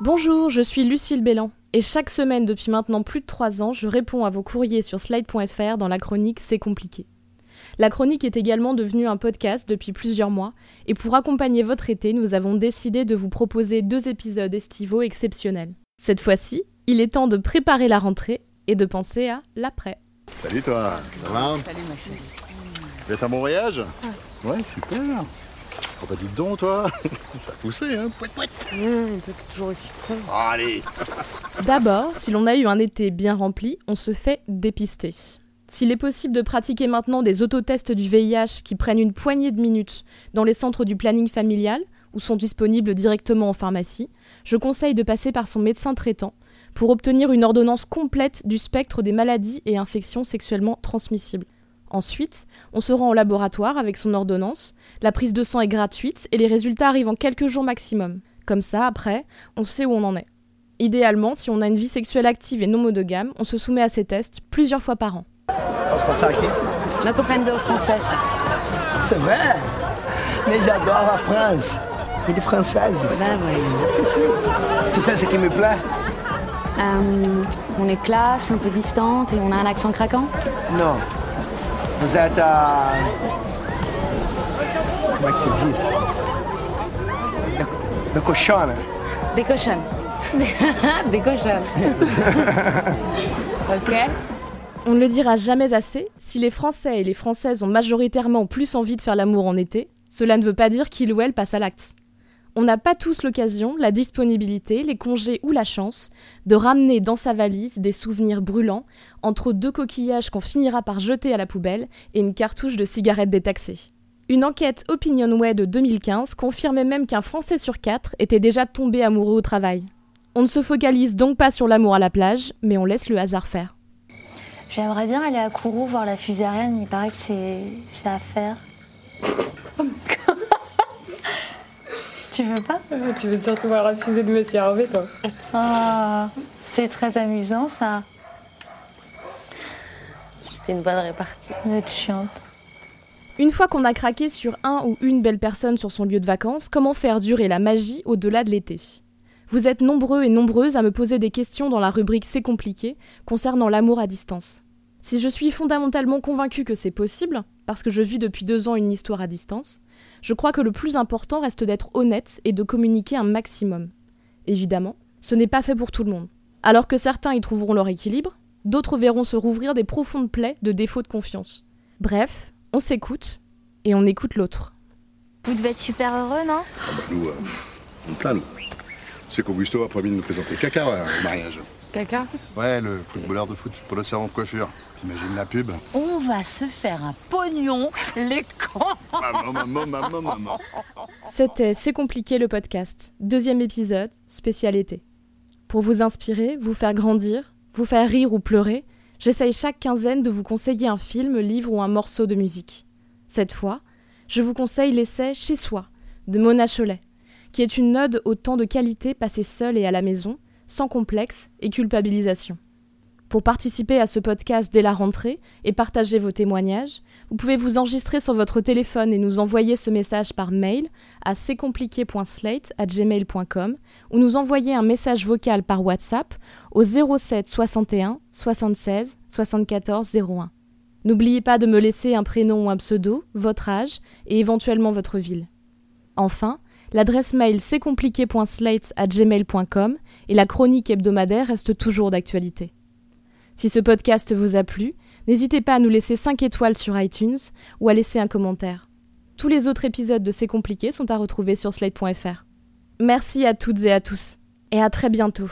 Bonjour, je suis Lucille Bélan et chaque semaine depuis maintenant plus de 3 ans, je réponds à vos courriers sur slide.fr dans la chronique C'est compliqué. La chronique est également devenue un podcast depuis plusieurs mois et pour accompagner votre été, nous avons décidé de vous proposer deux épisodes estivaux exceptionnels. Cette fois-ci, il est temps de préparer la rentrée et de penser à l'après. Salut toi, ça va? Salut ma chérie. Vous êtes à mon voyage? Ouais, super. Dites donc toi, ça a poussé hein Pouet, pouet. Mmh, t'es toujours aussi con. Oh, allez D'abord, si l'on a eu un été bien rempli, on se fait dépister. S'il est possible de pratiquer maintenant des autotests du VIH qui prennent une poignée de minutes dans les centres du planning familial ou sont disponibles directement en pharmacie, je conseille de passer par son médecin traitant pour obtenir une ordonnance complète du spectre des maladies et infections sexuellement transmissibles. Ensuite, on se rend au laboratoire avec son ordonnance, la prise de sang est gratuite et les résultats arrivent en quelques jours maximum. Comme ça, après, on sait où on en est. Idéalement, si on a une vie sexuelle active et non monogame, on se soumet à ces tests plusieurs fois par an. On se passe à qui? Ma comprendo française. C'est vrai? Mais j'adore la France. Il est française. Ouais. Si, si. Tu sais ce qui me plaît? Euh, on est classe, un peu distante et on a un accent craquant? Non. Vous êtes à... Comment que c'est dit De, de cochonne. Des cochonnes. Des cochonnes. ok On ne le dira jamais assez, si les Français et les Françaises ont majoritairement plus envie de faire l'amour en été, cela ne veut pas dire qu'il ou elle passe à l'acte. On n'a pas tous l'occasion, la disponibilité, les congés ou la chance de ramener dans sa valise des souvenirs brûlants entre deux coquillages qu'on finira par jeter à la poubelle et une cartouche de cigarettes détaxée. Une enquête Opinionway de 2015 confirmait même qu'un Français sur quatre était déjà tombé amoureux au travail. On ne se focalise donc pas sur l'amour à la plage, mais on laisse le hasard faire. J'aimerais bien aller à Kourou voir la fusée Ariane, il paraît que c'est à faire. Tu veux pas Tu veux surtout voir la fusée de Monsieur Hervé, toi Ah, c'est très amusant ça. C'était une bonne répartie. Vous êtes chiante. Une fois qu'on a craqué sur un ou une belle personne sur son lieu de vacances, comment faire durer la magie au-delà de l'été? Vous êtes nombreux et nombreuses à me poser des questions dans la rubrique C'est compliqué concernant l'amour à distance. Si je suis fondamentalement convaincue que c'est possible, parce que je vis depuis deux ans une histoire à distance, je crois que le plus important reste d'être honnête et de communiquer un maximum. Évidemment, ce n'est pas fait pour tout le monde. Alors que certains y trouveront leur équilibre, d'autres verront se rouvrir des profondes plaies de défaut de confiance. Bref, on s'écoute et on écoute l'autre. Vous devez être super heureux, non? Ah bah nous, euh, on nous. C'est qu'Augusto a promis de nous présenter Caca au mariage. Caca Ouais, le footballeur de foot pour le salon de coiffure. T'imagines la pub On va se faire un pognon, les cons Maman, maman, maman, maman. C'était C'est compliqué le podcast, deuxième épisode, spécialité. Pour vous inspirer, vous faire grandir, vous faire rire ou pleurer, j'essaye chaque quinzaine de vous conseiller un film, livre ou un morceau de musique. Cette fois, je vous conseille l'essai Chez soi de Mona Cholet, qui est une ode au temps de qualité passé seul et à la maison, sans complexe et culpabilisation. Pour participer à ce podcast dès la rentrée et partager vos témoignages, vous pouvez vous enregistrer sur votre téléphone et nous envoyer ce message par mail à gmail.com ou nous envoyer un message vocal par WhatsApp au 07 61 76 74 01. N'oubliez pas de me laisser un prénom ou un pseudo, votre âge et éventuellement votre ville. Enfin, l'adresse mail gmail.com et la chronique hebdomadaire reste toujours d'actualité. Si ce podcast vous a plu, n'hésitez pas à nous laisser 5 étoiles sur iTunes ou à laisser un commentaire. Tous les autres épisodes de C'est compliqué sont à retrouver sur slate.fr. Merci à toutes et à tous, et à très bientôt.